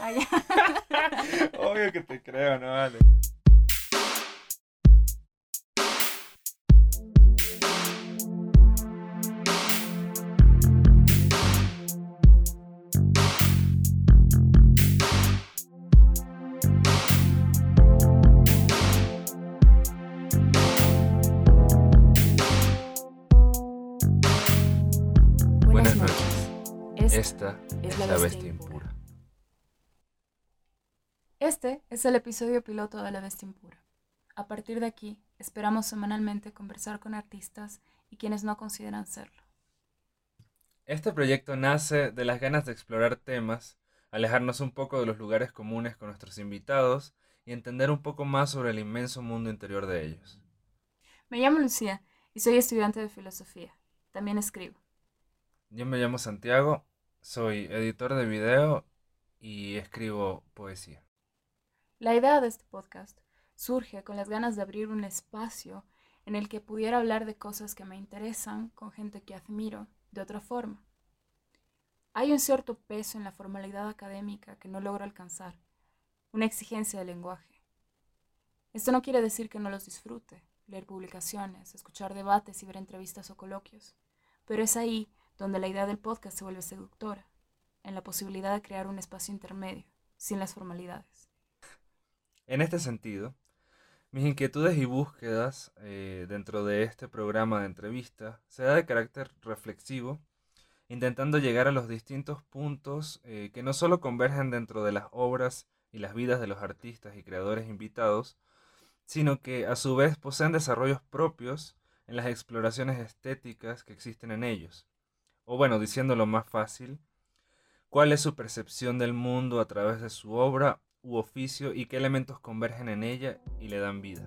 Obvio que te creo, no vale. Buenas noches. Esta Esta es la bestia impura. Este es el episodio piloto de La Bestia Impura. A partir de aquí, esperamos semanalmente conversar con artistas y quienes no consideran serlo. Este proyecto nace de las ganas de explorar temas, alejarnos un poco de los lugares comunes con nuestros invitados y entender un poco más sobre el inmenso mundo interior de ellos. Me llamo Lucía y soy estudiante de filosofía. También escribo. Yo me llamo Santiago, soy editor de video y escribo poesía. La idea de este podcast surge con las ganas de abrir un espacio en el que pudiera hablar de cosas que me interesan con gente que admiro de otra forma. Hay un cierto peso en la formalidad académica que no logro alcanzar, una exigencia del lenguaje. Esto no quiere decir que no los disfrute, leer publicaciones, escuchar debates y ver entrevistas o coloquios, pero es ahí donde la idea del podcast se vuelve seductora, en la posibilidad de crear un espacio intermedio, sin las formalidades. En este sentido, mis inquietudes y búsquedas eh, dentro de este programa de entrevista se da de carácter reflexivo, intentando llegar a los distintos puntos eh, que no solo convergen dentro de las obras y las vidas de los artistas y creadores invitados, sino que a su vez poseen desarrollos propios en las exploraciones estéticas que existen en ellos. O bueno, diciéndolo más fácil, cuál es su percepción del mundo a través de su obra u oficio y qué elementos convergen en ella y le dan vida.